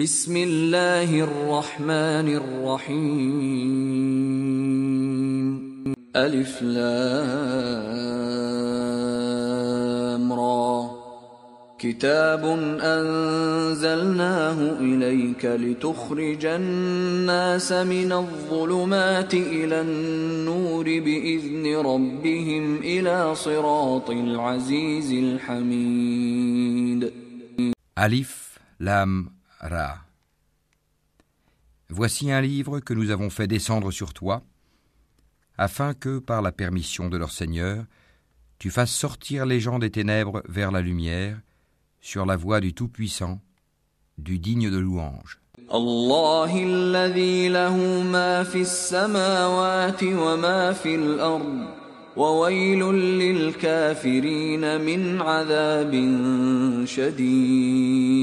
بسم الله الرحمن الرحيم. ألف لام را. كتاب أنزلناه إليك لتخرج الناس من الظلمات إلى النور بإذن ربهم إلى صراط العزيز الحميد. Alif, Lam, Ra. Voici un livre que nous avons fait descendre sur toi, afin que, par la permission de leur Seigneur, tu fasses sortir les gens des ténèbres vers la lumière, sur la voie du Tout-Puissant, du digne de louange. الله الذي له ما في السماوات وما في الأرض وويل للكافرين من عذاب شديد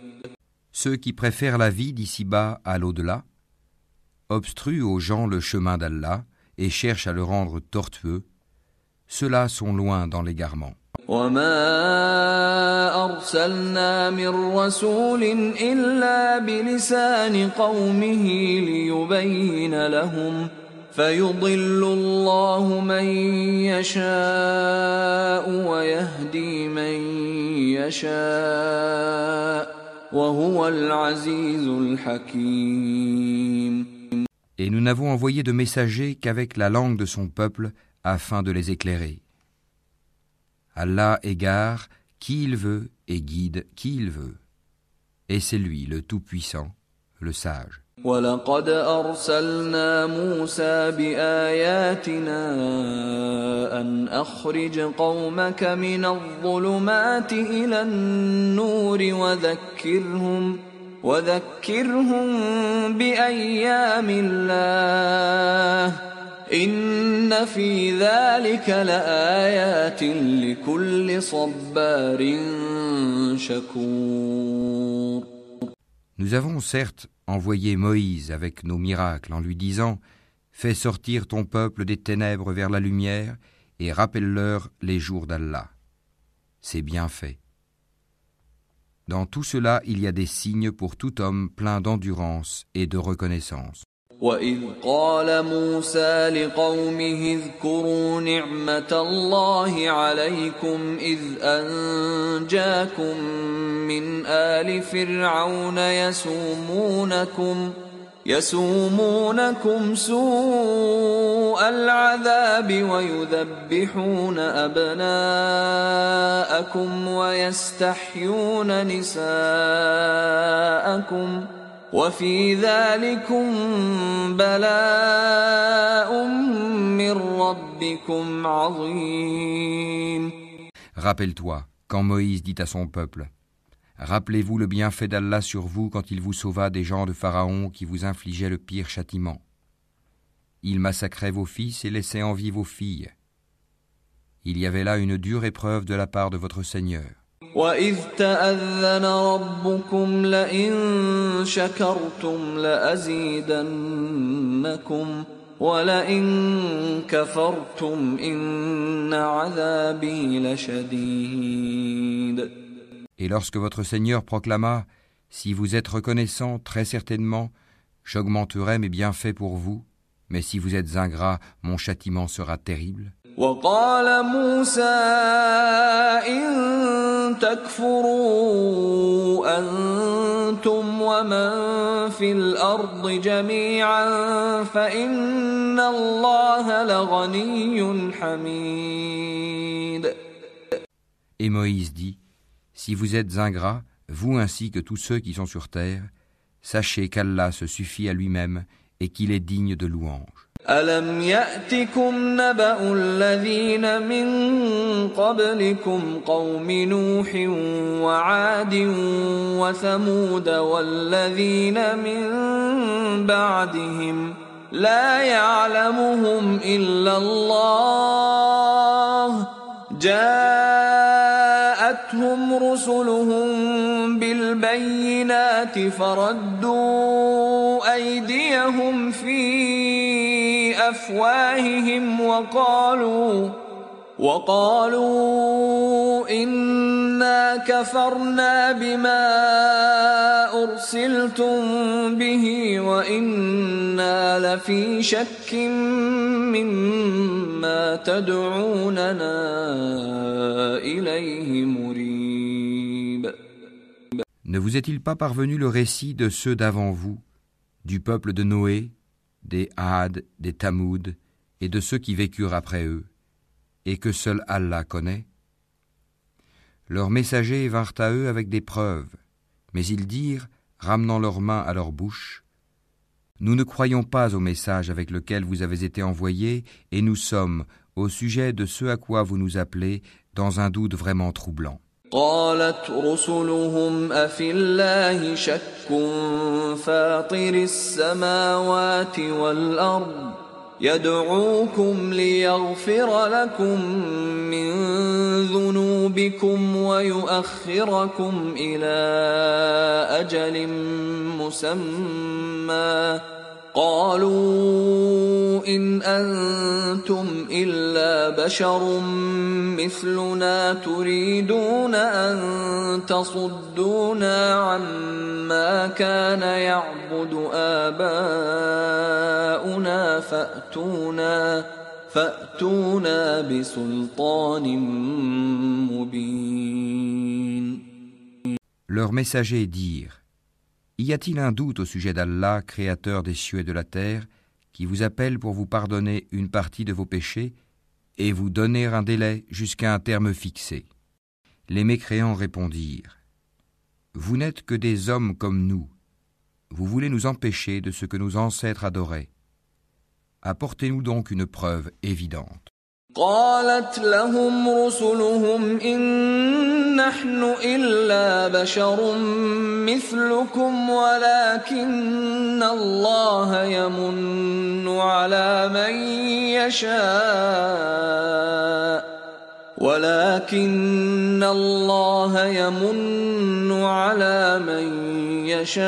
Ceux qui préfèrent la vie d'ici-bas à l'au-delà, obstruent aux gens le chemin d'Allah et cherchent à le rendre tortueux, ceux-là sont loin dans l'égarement. Et nous n'avons envoyé de messagers qu'avec la langue de son peuple afin de les éclairer. Allah égare qui il veut et guide qui il veut. Et c'est lui le Tout-Puissant, le Sage. ولقد أرسلنا موسى بآياتنا أن أخرج قومك من الظلمات إلى النور وذكرهم وذكرهم بأيام الله. إن في ذلك لآيات لكل صبار شكور. Nous avons certes envoyé Moïse avec nos miracles en lui disant Fais sortir ton peuple des ténèbres vers la lumière et rappelle-leur les jours d'Allah. C'est bien fait. Dans tout cela, il y a des signes pour tout homme plein d'endurance et de reconnaissance. وإذ قال موسى لقومه اذكروا نعمة الله عليكم إذ أنجاكم من آل فرعون يسومونكم يسومونكم سوء العذاب ويذبحون أبناءكم ويستحيون نساءكم ۖ وفي ذلكم بلاء من ربكم عظيم Rappelle-toi, quand Moïse dit à son peuple Rappelez-vous le bienfait d'Allah sur vous quand il vous sauva des gens de Pharaon qui vous infligeaient le pire châtiment. Il massacrait vos fils et laissait en vie vos filles. Il y avait là une dure épreuve de la part de votre Seigneur. وإذ تأذن ربكم لئن شكرتم لأزيدنكم ولئن كفرتم إن عذابي لشديد Et lorsque votre Seigneur proclama Si vous êtes reconnaissant, très certainement, j'augmenterai mes bienfaits pour vous, mais si vous êtes ingrat, mon châtiment sera terrible. وقال موسى إن تكفروا أنتم ومن في الأرض جميعا فإن الله لغني حميد Et Moïse dit Si vous êtes ingrats, vous ainsi que tous ceux qui sont sur terre, sachez qu'Allah se suffit à lui-même et qu'il est digne de louange. ألم يأتكم نبأ الذين من قبلكم قوم نوح وعاد وثمود والذين من بعدهم لا يعلمهم إلا الله جاءتهم رسلهم بالبينات فردوا أيديهم في أفواههم وقالوا وقالوا إنا كفرنا بما أرسلتم به وإنا لفي شك مما تدعوننا إليه مريب Ne vous est-il pas parvenu le récit de ceux d'avant vous, du peuple de Noé, des Had, des Tamoud et de ceux qui vécurent après eux, et que seul Allah connaît Leurs messagers vinrent à eux avec des preuves, mais ils dirent, ramenant leurs mains à leur bouche, Nous ne croyons pas au message avec lequel vous avez été envoyés, et nous sommes, au sujet de ce à quoi vous nous appelez, dans un doute vraiment troublant. قالت رسلهم أفي الله شك فاطر السماوات والأرض يدعوكم ليغفر لكم من ذنوبكم ويؤخركم إلى أجل مسمى قالوا إن أنتم إلا بشر مثلنا تريدون أن تصدونا عما كان يعبد آباؤنا فأتونا فأتونا بسلطان مبين. Leurs messagers dirent Y a-t-il un doute au sujet d'Allah, créateur des cieux et de la terre, qui vous appelle pour vous pardonner une partie de vos péchés et vous donner un délai jusqu'à un terme fixé? Les mécréants répondirent Vous n'êtes que des hommes comme nous. Vous voulez nous empêcher de ce que nos ancêtres adoraient. Apportez-nous donc une preuve évidente. قالت لهم رسلهم إن نحن إلا بشر مثلكم ولكن الله يمن على من يشاء ولكن الله يمن على من يشاء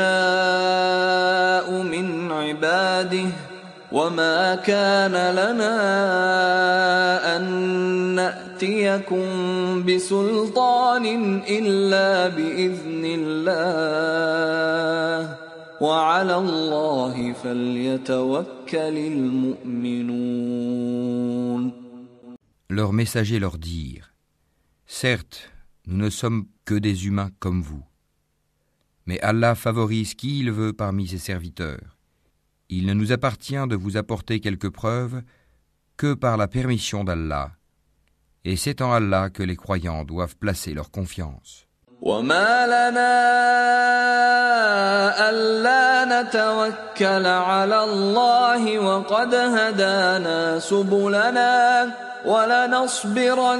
من عباده وما كان لنا أن نأتيكم بسلطان إلا بإذن الله وعلى الله فليتوكل المؤمنون Leurs messagers leur dirent Certes, nous ne sommes que des humains comme vous. Mais Allah favorise qui il veut parmi ses serviteurs. Il ne nous appartient de vous apporter quelques preuves que par la permission d'Allah. Et c'est en Allah que les croyants doivent placer leur confiance. وما لنا ألا نتوكل على الله وقد هدانا سبلنا ولنصبرن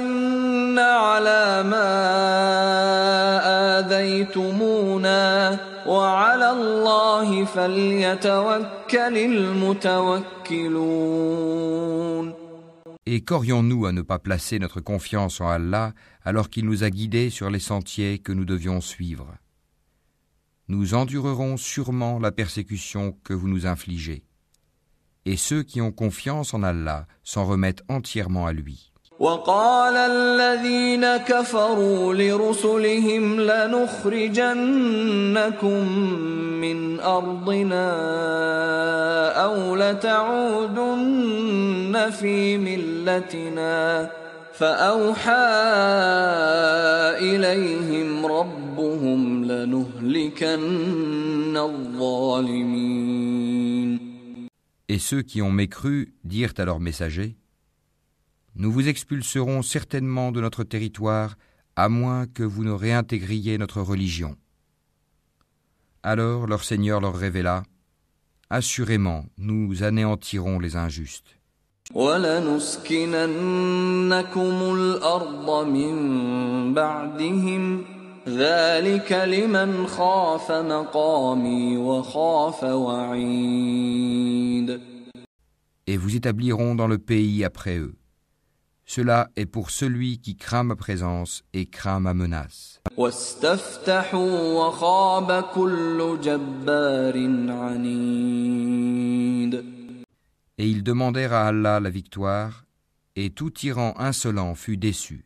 على ما آذيتمونا وعلى الله فليتوكل المتوكلون Et qu'aurions-nous à ne pas placer notre confiance en Allah alors qu'il nous a guidés sur les sentiers que nous devions suivre Nous endurerons sûrement la persécution que vous nous infligez. Et ceux qui ont confiance en Allah s'en remettent entièrement à lui. وقال الذين كفروا لرسلهم لنخرجنكم من أرضنا أو لتعودن في ملتنا فأوحى إليهم ربهم لنهلكن الظالمين Et ceux qui ont mécru dirent à leurs messagers Nous vous expulserons certainement de notre territoire à moins que vous ne réintégriez notre religion. Alors leur Seigneur leur révéla Assurément, nous anéantirons les injustes. ولنسكننكم الأرض من بعدهم ذلك لمن خاف مقامي وخاف وعيد Et vous établiront dans le pays après eux. Cela est pour celui qui craint ma présence et craint ma menace. واستفتحوا وخاب كل جبار عنيد Et ils demandèrent à Allah la victoire, et tout tyran insolent fut déçu.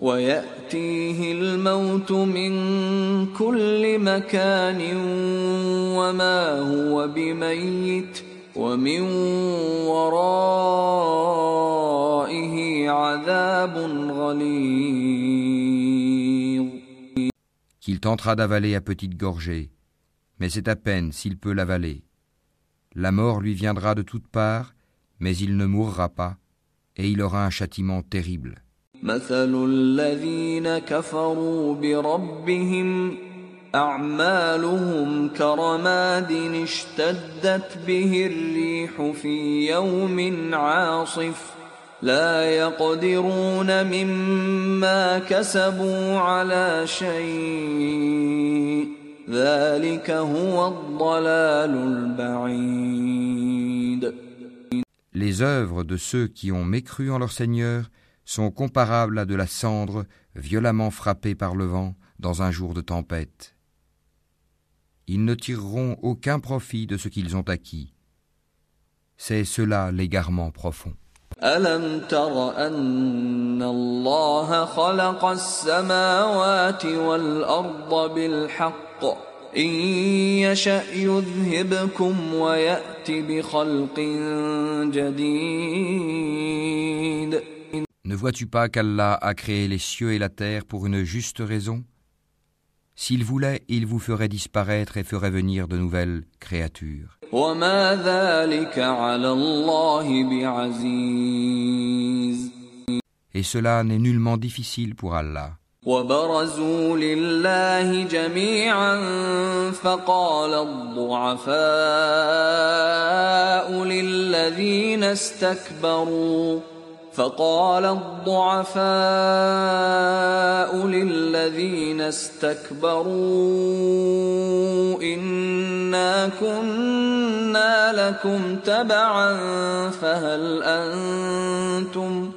ويأتيه الموت من كل مكان وما هو بميت ومن ورائه عذاب غليظ Qu'il tentera d'avaler à petite gorgée, mais c'est à peine s'il peut l'avaler. La mort lui viendra de toutes parts, mais il ne mourra pas, et il aura un châtiment terrible. مثل الذين كفروا بربهم أعمالهم كرماد اشتدت به الريح في يوم عاصف لا يقدرون مما كسبوا على شيء ذلك هو الضلال البعيد. Les œuvres de ceux qui ont mécru en leur Seigneur sont comparables à de la cendre violemment frappée par le vent dans un jour de tempête. Ils ne tireront aucun profit de ce qu'ils ont acquis. C'est cela l'égarement profond. ألم تر أن الله خلق السماوات والأرض بالحق إن يشأ يذهبكم ويأت بخلق جديد Ne vois-tu pas qu'Allah a créé les cieux et la terre pour une juste raison S'il voulait, il vous ferait disparaître et ferait venir de nouvelles créatures. وما ذلك على الله بعزيز Et cela n'est nullement difficile pour Allah. وبرزوا لله جميعا فقال الضعفاء للذين استكبروا فقال الضعفاء للذين استكبروا إنا كنا لكم تبعا فهل أنتم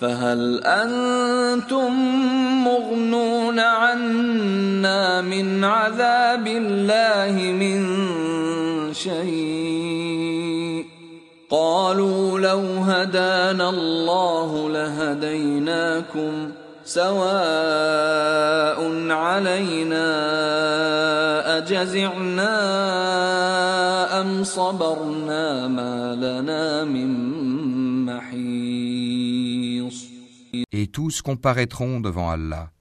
فهل أنتم مغنون عنا من عذاب الله من شيء قالوا لو هدانا الله لهديناكم سواء علينا أجزعنا أم صبرنا ما لنا من محيص Et tous comparaîtront devant Allah.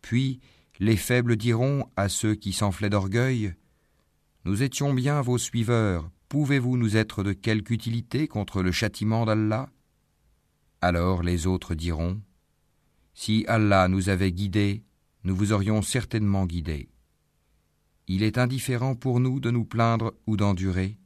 Puis les faibles diront à ceux qui s'enflaient d'orgueil Nous étions bien vos suiveurs, pouvez-vous nous être de quelque utilité contre le châtiment d'Allah? Alors les autres diront Si Allah nous avait guidés, nous vous aurions certainement guidés. Il est indifférent pour nous de nous plaindre ou d'endurer.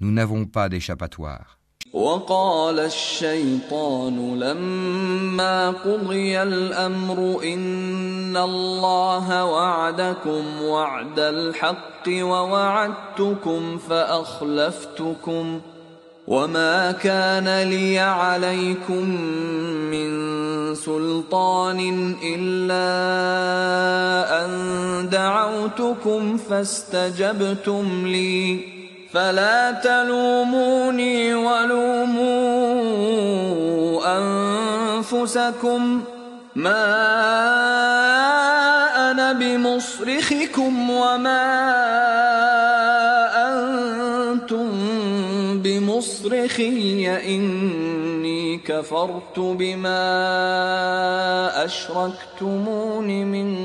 Nous n'avons pas d'échappatoire. وقال الشيطان لما قضي الأمر إن الله وعدكم وعد الحق ووعدتكم فأخلفتكم وما كان لي عليكم من سلطان إلا أن دعوتكم فاستجبتم لي فلا تلوموني ولوموا أنفسكم ما أنا بمصرخكم وما أنتم بمصرخي إني كفرت بما أشركتمون من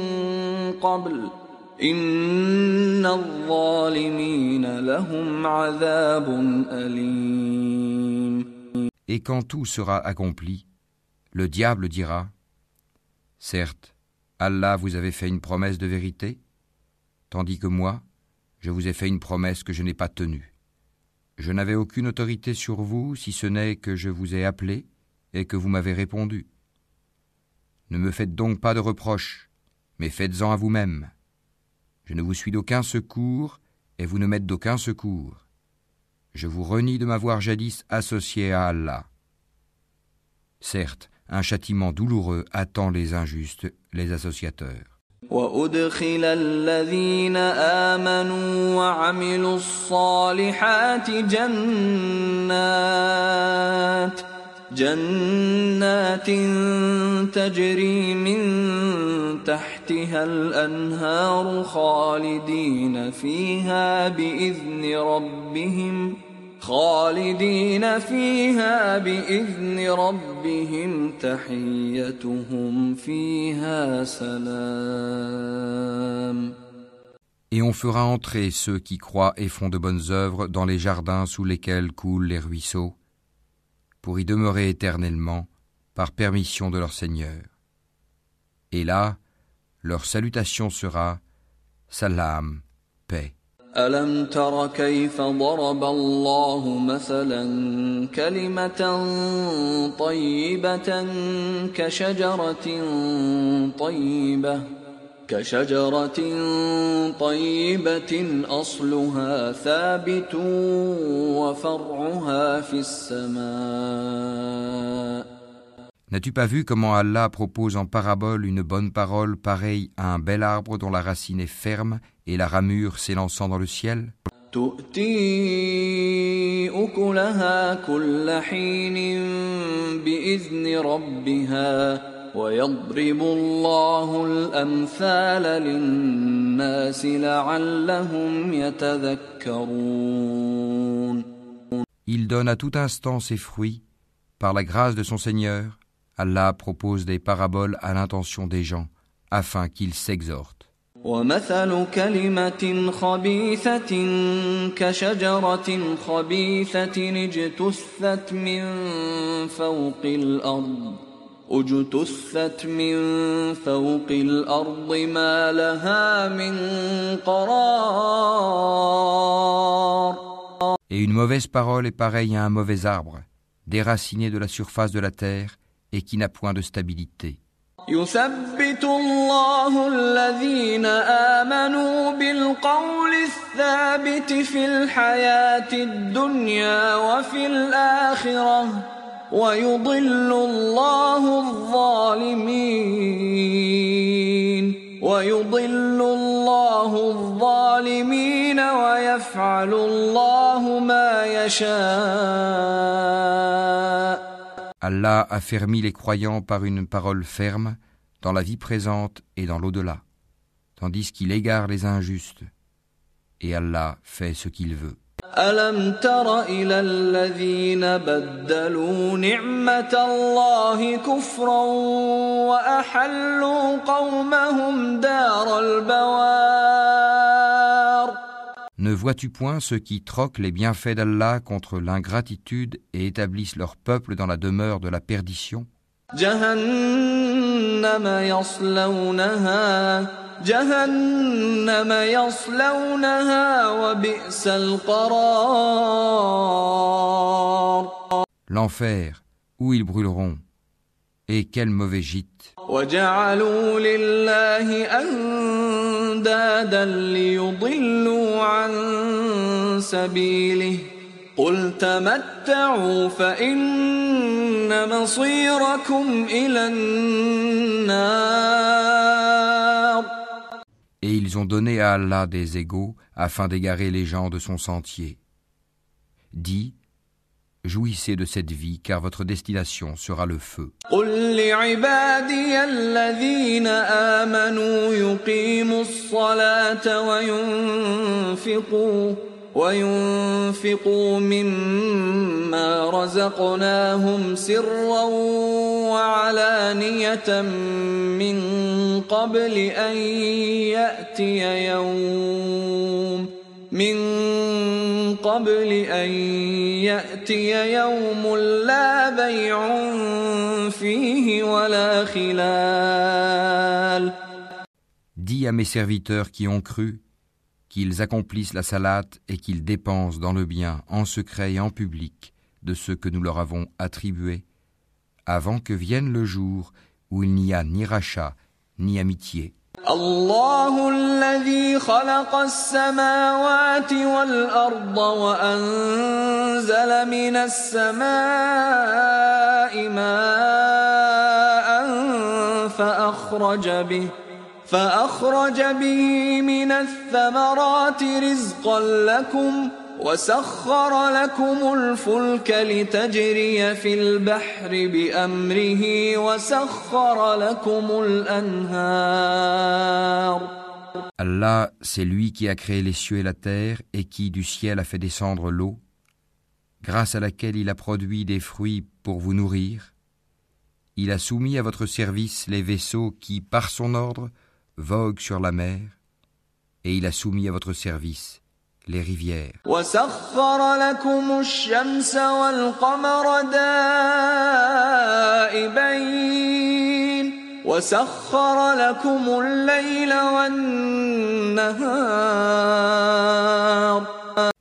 قبل Et quand tout sera accompli, le diable dira Certes, Allah vous avait fait une promesse de vérité, tandis que moi, je vous ai fait une promesse que je n'ai pas tenue. Je n'avais aucune autorité sur vous si ce n'est que je vous ai appelé et que vous m'avez répondu. Ne me faites donc pas de reproches, mais faites-en à vous-même. Je ne vous suis d'aucun secours et vous ne m'êtes d'aucun secours. Je vous renie de m'avoir jadis associé à Allah. Certes, un châtiment douloureux attend les injustes, les associateurs. وأدخل الذين آمنوا وعملوا الصالحات جنات جنات تجري من تحتها الأنهار خالدين فيها بإذن ربهم خالدين فيها بإذن ربهم تحيتهم فيها سلام Et on fera entrer ceux qui croient et font de bonnes œuvres dans les jardins sous lesquels coulent les ruisseaux, pour y demeurer éternellement, par permission de leur Seigneur. Et là, leur salutation sera Salam, paix. ألم تر كيف ضرب الله مثلا كلمة طيبة كشجرة طيبة كشجرة طيبة أصلها ثابت وفرعها في السماء N'as-tu pas vu comment Allah propose en parabole une bonne parole pareille à un bel arbre dont la racine est ferme et la ramure s'élançant dans le ciel ويضرب الله الأمثال للناس لعلهم يتذكرون Il donne à tout instant ses fruits. Par la grâce de son Seigneur, Allah propose des paraboles à l'intention des gens, afin qu'ils s'exhortent. ومثل كلمة خبيثة كشجرة خبيثة اجتثت من فوق الأرض اجتثت من فوق الأرض ما لها من قرار Et une mauvaise parole est pareille à un mauvais arbre, déraciné de la surface de la terre et qui n'a point de stabilité. يثبت الله الذين آمنوا بالقول الثابت في الحياة الدنيا وفي الآخرة ويضل الله الظالمين ويضل الله الظالمين ويفعل الله ما يشاء Allah a fermi les croyants par une parole ferme dans la vie présente et dans l'au-delà, tandis qu'il égare les injustes. Et Allah fait ce qu'il veut. ألم تر إلى الذين بدلوا نعمة الله كفرا وأحلوا قومهم دار البوار Ne vois-tu point ceux qui troquent les bienfaits d'Allah contre l'ingratitude et établissent leur peuple dans la demeure de la perdition جهنم يصلونها وبئس القرار. L'enfer, où ils brûleront, et quel mauvais gîte. وجعلوا لله أندادا ليضلوا عن سبيله. قل تمتعوا فإن مصيركم إلى النار. Et ils ont donné à Allah des égaux afin d'égarer les gens de son sentier. Dis, jouissez de cette vie car votre destination sera le feu. قل لعبادي الذين آمنوا يقيموا الصلاة وينفقوا وينفقوا مما رزقناهم سرا وعلانية من قبل أن يأتي يوم من قبل أن يأتي يوم لا بيع فيه ولا خلال Dis à mes serviteurs qui ont cru qu'ils accomplissent la salate et qu'ils dépensent dans le bien, en secret et en public, de ce que nous leur avons attribué, Avant que vienne le jour où il n'y a ni rachat, ni amitié. الله الذي خلق السماوات والأرض وأنزل من السماء ماء فأخرج به فأخرج به من الثمرات رزقا لكم وسخر لكم الفلك لتجري في البحر بأمره وسخر لكم الأنهار Allah, c'est lui qui a créé les cieux et la terre et qui du ciel a fait descendre l'eau, grâce à laquelle il a produit des fruits pour vous nourrir. Il a soumis à votre service les vaisseaux qui, par son ordre, vogue sur la mer, et il a soumis à votre service les rivières.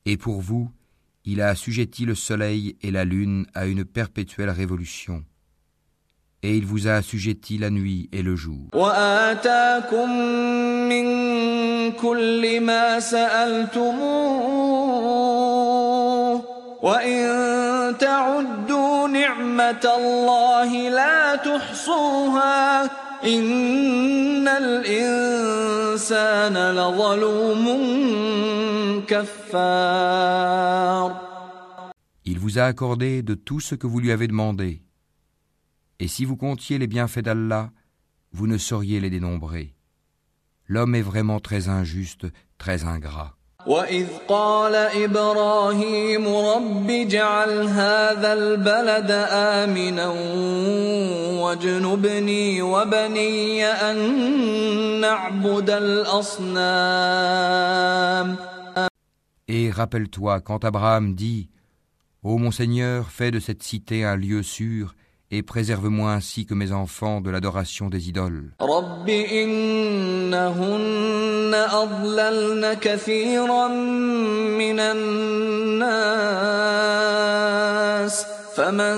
Et pour vous, il a assujetti le soleil et la lune à une perpétuelle révolution et il vous a assujetti la nuit et le jour. وآتاكم من كل ما سألتموه وإن تعدوا نعمة الله لا تحصوها إن الإنسان لظلوم كفار Il vous a accordé de tout ce que vous lui avez demandé. Et si vous comptiez les bienfaits d'Allah, vous ne sauriez les dénombrer. L'homme est vraiment très injuste, très ingrat. وإذ قال إبراهيم رب اجعل هذا البلد آمنا واجنبني وبني أن نعبد الأصنام Et rappelle-toi quand Abraham dit Ô mon Seigneur, fais de cette cité un lieu sûr et préserve-moi ainsi que mes enfants de l'adoration des idoles. رب إنهن أضللن كثيرا من الناس فمن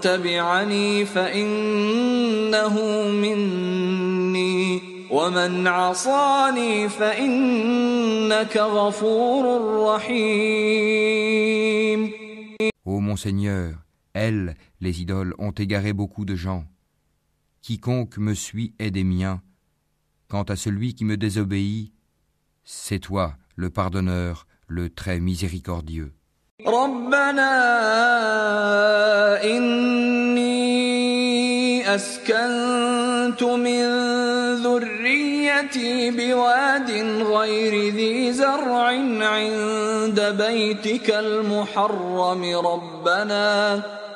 تبعني فإنه مني ومن عصاني فإنك غفور رحيم Ô mon Seigneur, elles, les idoles, ont égaré beaucoup de gens. Quiconque me suit est des miens. Quant à celui qui me désobéit, c'est toi, le pardonneur, le très miséricordieux. ربنا إني أسكنت من ذريتي بواد غير ذي زرع عند بيتك المحرم ربنا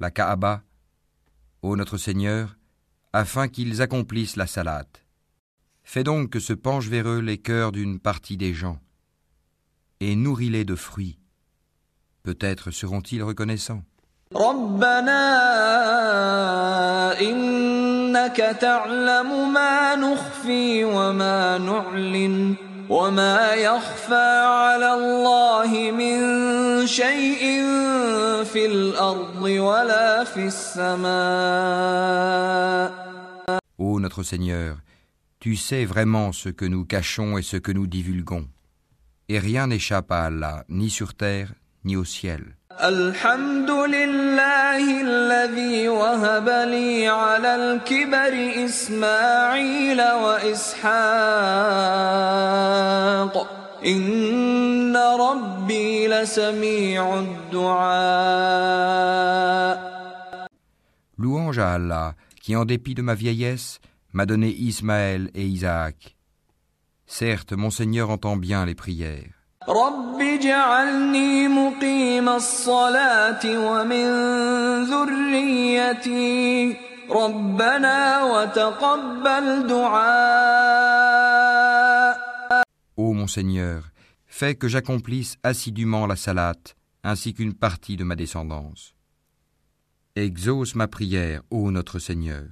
la Kaaba, ô notre Seigneur, afin qu'ils accomplissent la salate. Fais donc que se penchent vers eux les cœurs d'une partie des gens, et nourris-les de fruits. Peut-être seront-ils reconnaissants. ربنا إنك تعلم ما نخفي وما نعلن وما يخفى على الله من شيء في الأرض ولا في السماء Ô notre Seigneur, tu sais vraiment ce que nous cachons et ce que nous divulguons. Et rien n'échappe à Allah, ni sur terre, ni au ciel. الحمد لله الذي وهب لي على الكبر إسماعيل وإسحاق إن ربي لسميع الدعاء Louange à Allah, qui en dépit de ma vieillesse, m'a donné Ismaël et Isaac. Certes, mon Seigneur entend bien les prières. رب اجعلني مقيم الصلاة ومن ذريتي ربنا وتقبل دعاء Ô mon Seigneur, fais que j'accomplisse assidûment la salate, ainsi qu'une partie de ma descendance. Exauce ma prière, ô notre Seigneur.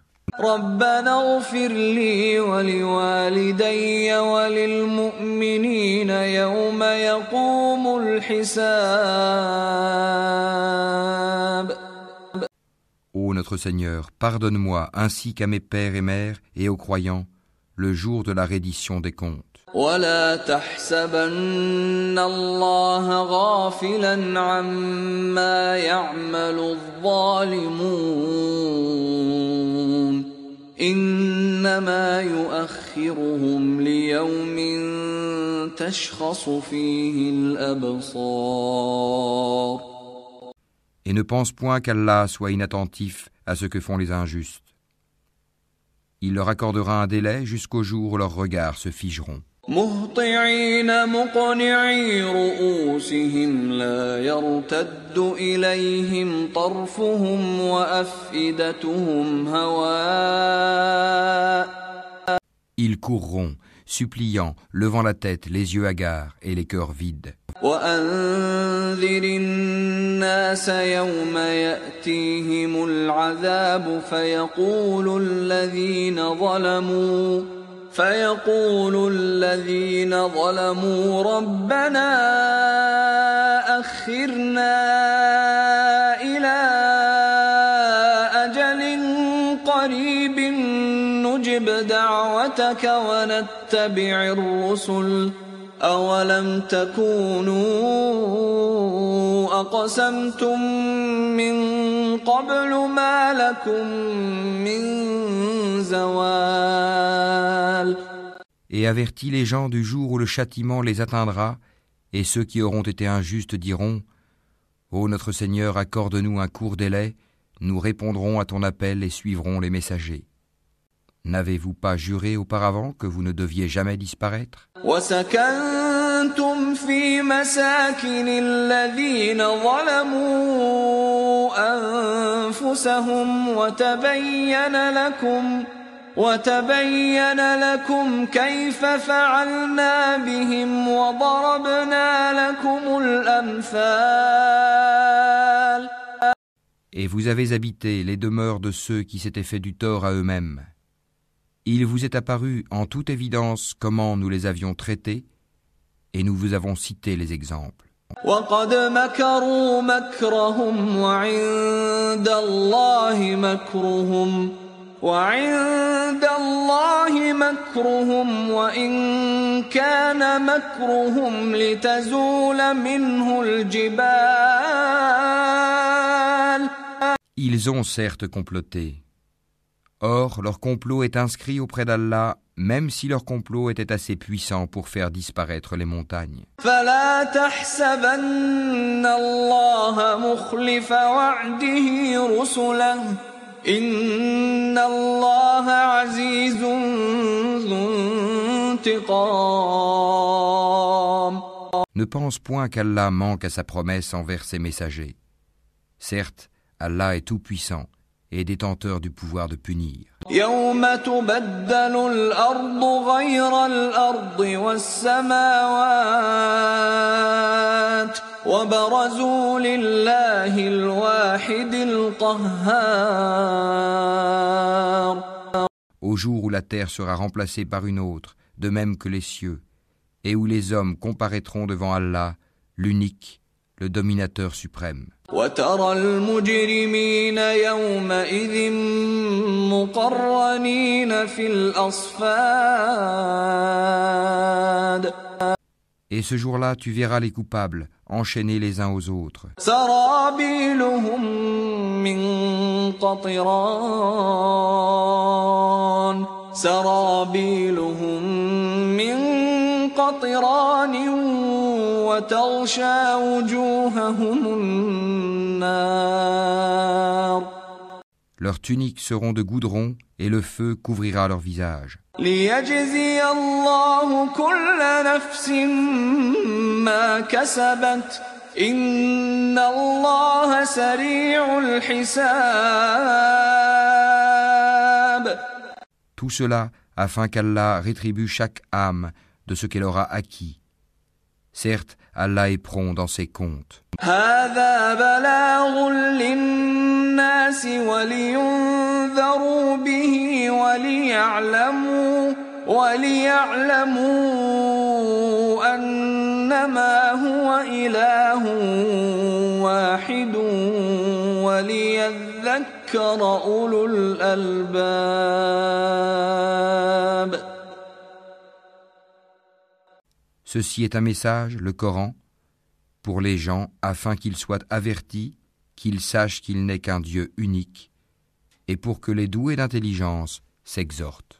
Ô notre Seigneur, pardonne-moi ainsi qu'à mes pères et mères et aux croyants le jour de la reddition des comptes. ولا تحسبن الله غافلا عما يعمل الظالمون انما يؤخرهم ليوم تشخص فيه الابصار Et ne pense point qu'Allah soit inattentif à ce que font les injustes. Il leur accordera un délai jusqu'au jour où leurs regards se figeront. مهطعين مقنعي رؤوسهم لا يرتد إليهم طرفهم وأفئدتهم هواء Ils courront, suppliant, levant la tête, les yeux hagards et les cœurs vides. وأنذر الناس يوم يأتيهم العذاب فيقول الذين ظلموا فيقول الذين ظلموا ربنا أخرنا إلى أجل قريب نجب دعوتك ونتبع الرسل أولم تكونوا أقسمتم من قبل ما لكم من زوال Et avertis les gens du jour où le châtiment les atteindra, et ceux qui auront été injustes diront Ô notre Seigneur, accorde-nous un court délai, nous répondrons à ton appel et suivrons les messagers. N'avez-vous pas juré auparavant que vous ne deviez jamais disparaître وسكنتم في مساكن الذين ظلموا أنفسهم وتبين لكم وتبين لكم كيف فعلنا بهم وضربنا لكم الأمثال Et vous avez habité les demeures de ceux qui s'étaient fait du tort à eux-mêmes. Il vous est apparu en toute évidence comment nous les avions traités, et nous vous avons cité les exemples. وقد مكروا مكرهم وعند الله مكرهم وعند الله مكرهم وإن كان مكرهم لتزول منه الجبال Ils ont certes comploté. Or, leur complot est inscrit auprès d'Allah, même si leur complot était assez puissant pour faire disparaître les montagnes. Ne pense point qu'Allah manque à sa promesse envers ses messagers. Certes, Allah est tout-puissant et détenteur du pouvoir de punir. يوم تبدل الأرض غير الأرض والسماوات وبرزوا لله الواحد القهار Au jour où la terre sera remplacée par une autre, de même que les cieux, et où les hommes comparaîtront devant Allah, l'unique, le dominateur suprême. وترى المجرمين يومئذ مقرنين في الأصفاد Et ce jour-là, tu verras les coupables enchaînés les uns aux autres. سرابيلهم من قطران سرابيلهم من قطران وتغشى وجوههم النار Leurs tuniques seront de goudron et le feu couvrira leur visage. ليجزي الله كل نفس ما كسبت إن الله سريع الحساب Tout cela afin qu'Allah rétribue chaque âme de ce qu'elle aura acquis. Certes, Allah est prompt dans ses comptes. هذا بلاغ للناس ولينذروا به وليعلموا وليعلموا أنما هو إله واحد وليذكر أولو الألباب Ceci est un message, le Coran, pour les gens afin qu'ils soient avertis, qu'ils sachent qu'il n'est qu'un Dieu unique, et pour que les doués d'intelligence s'exhortent.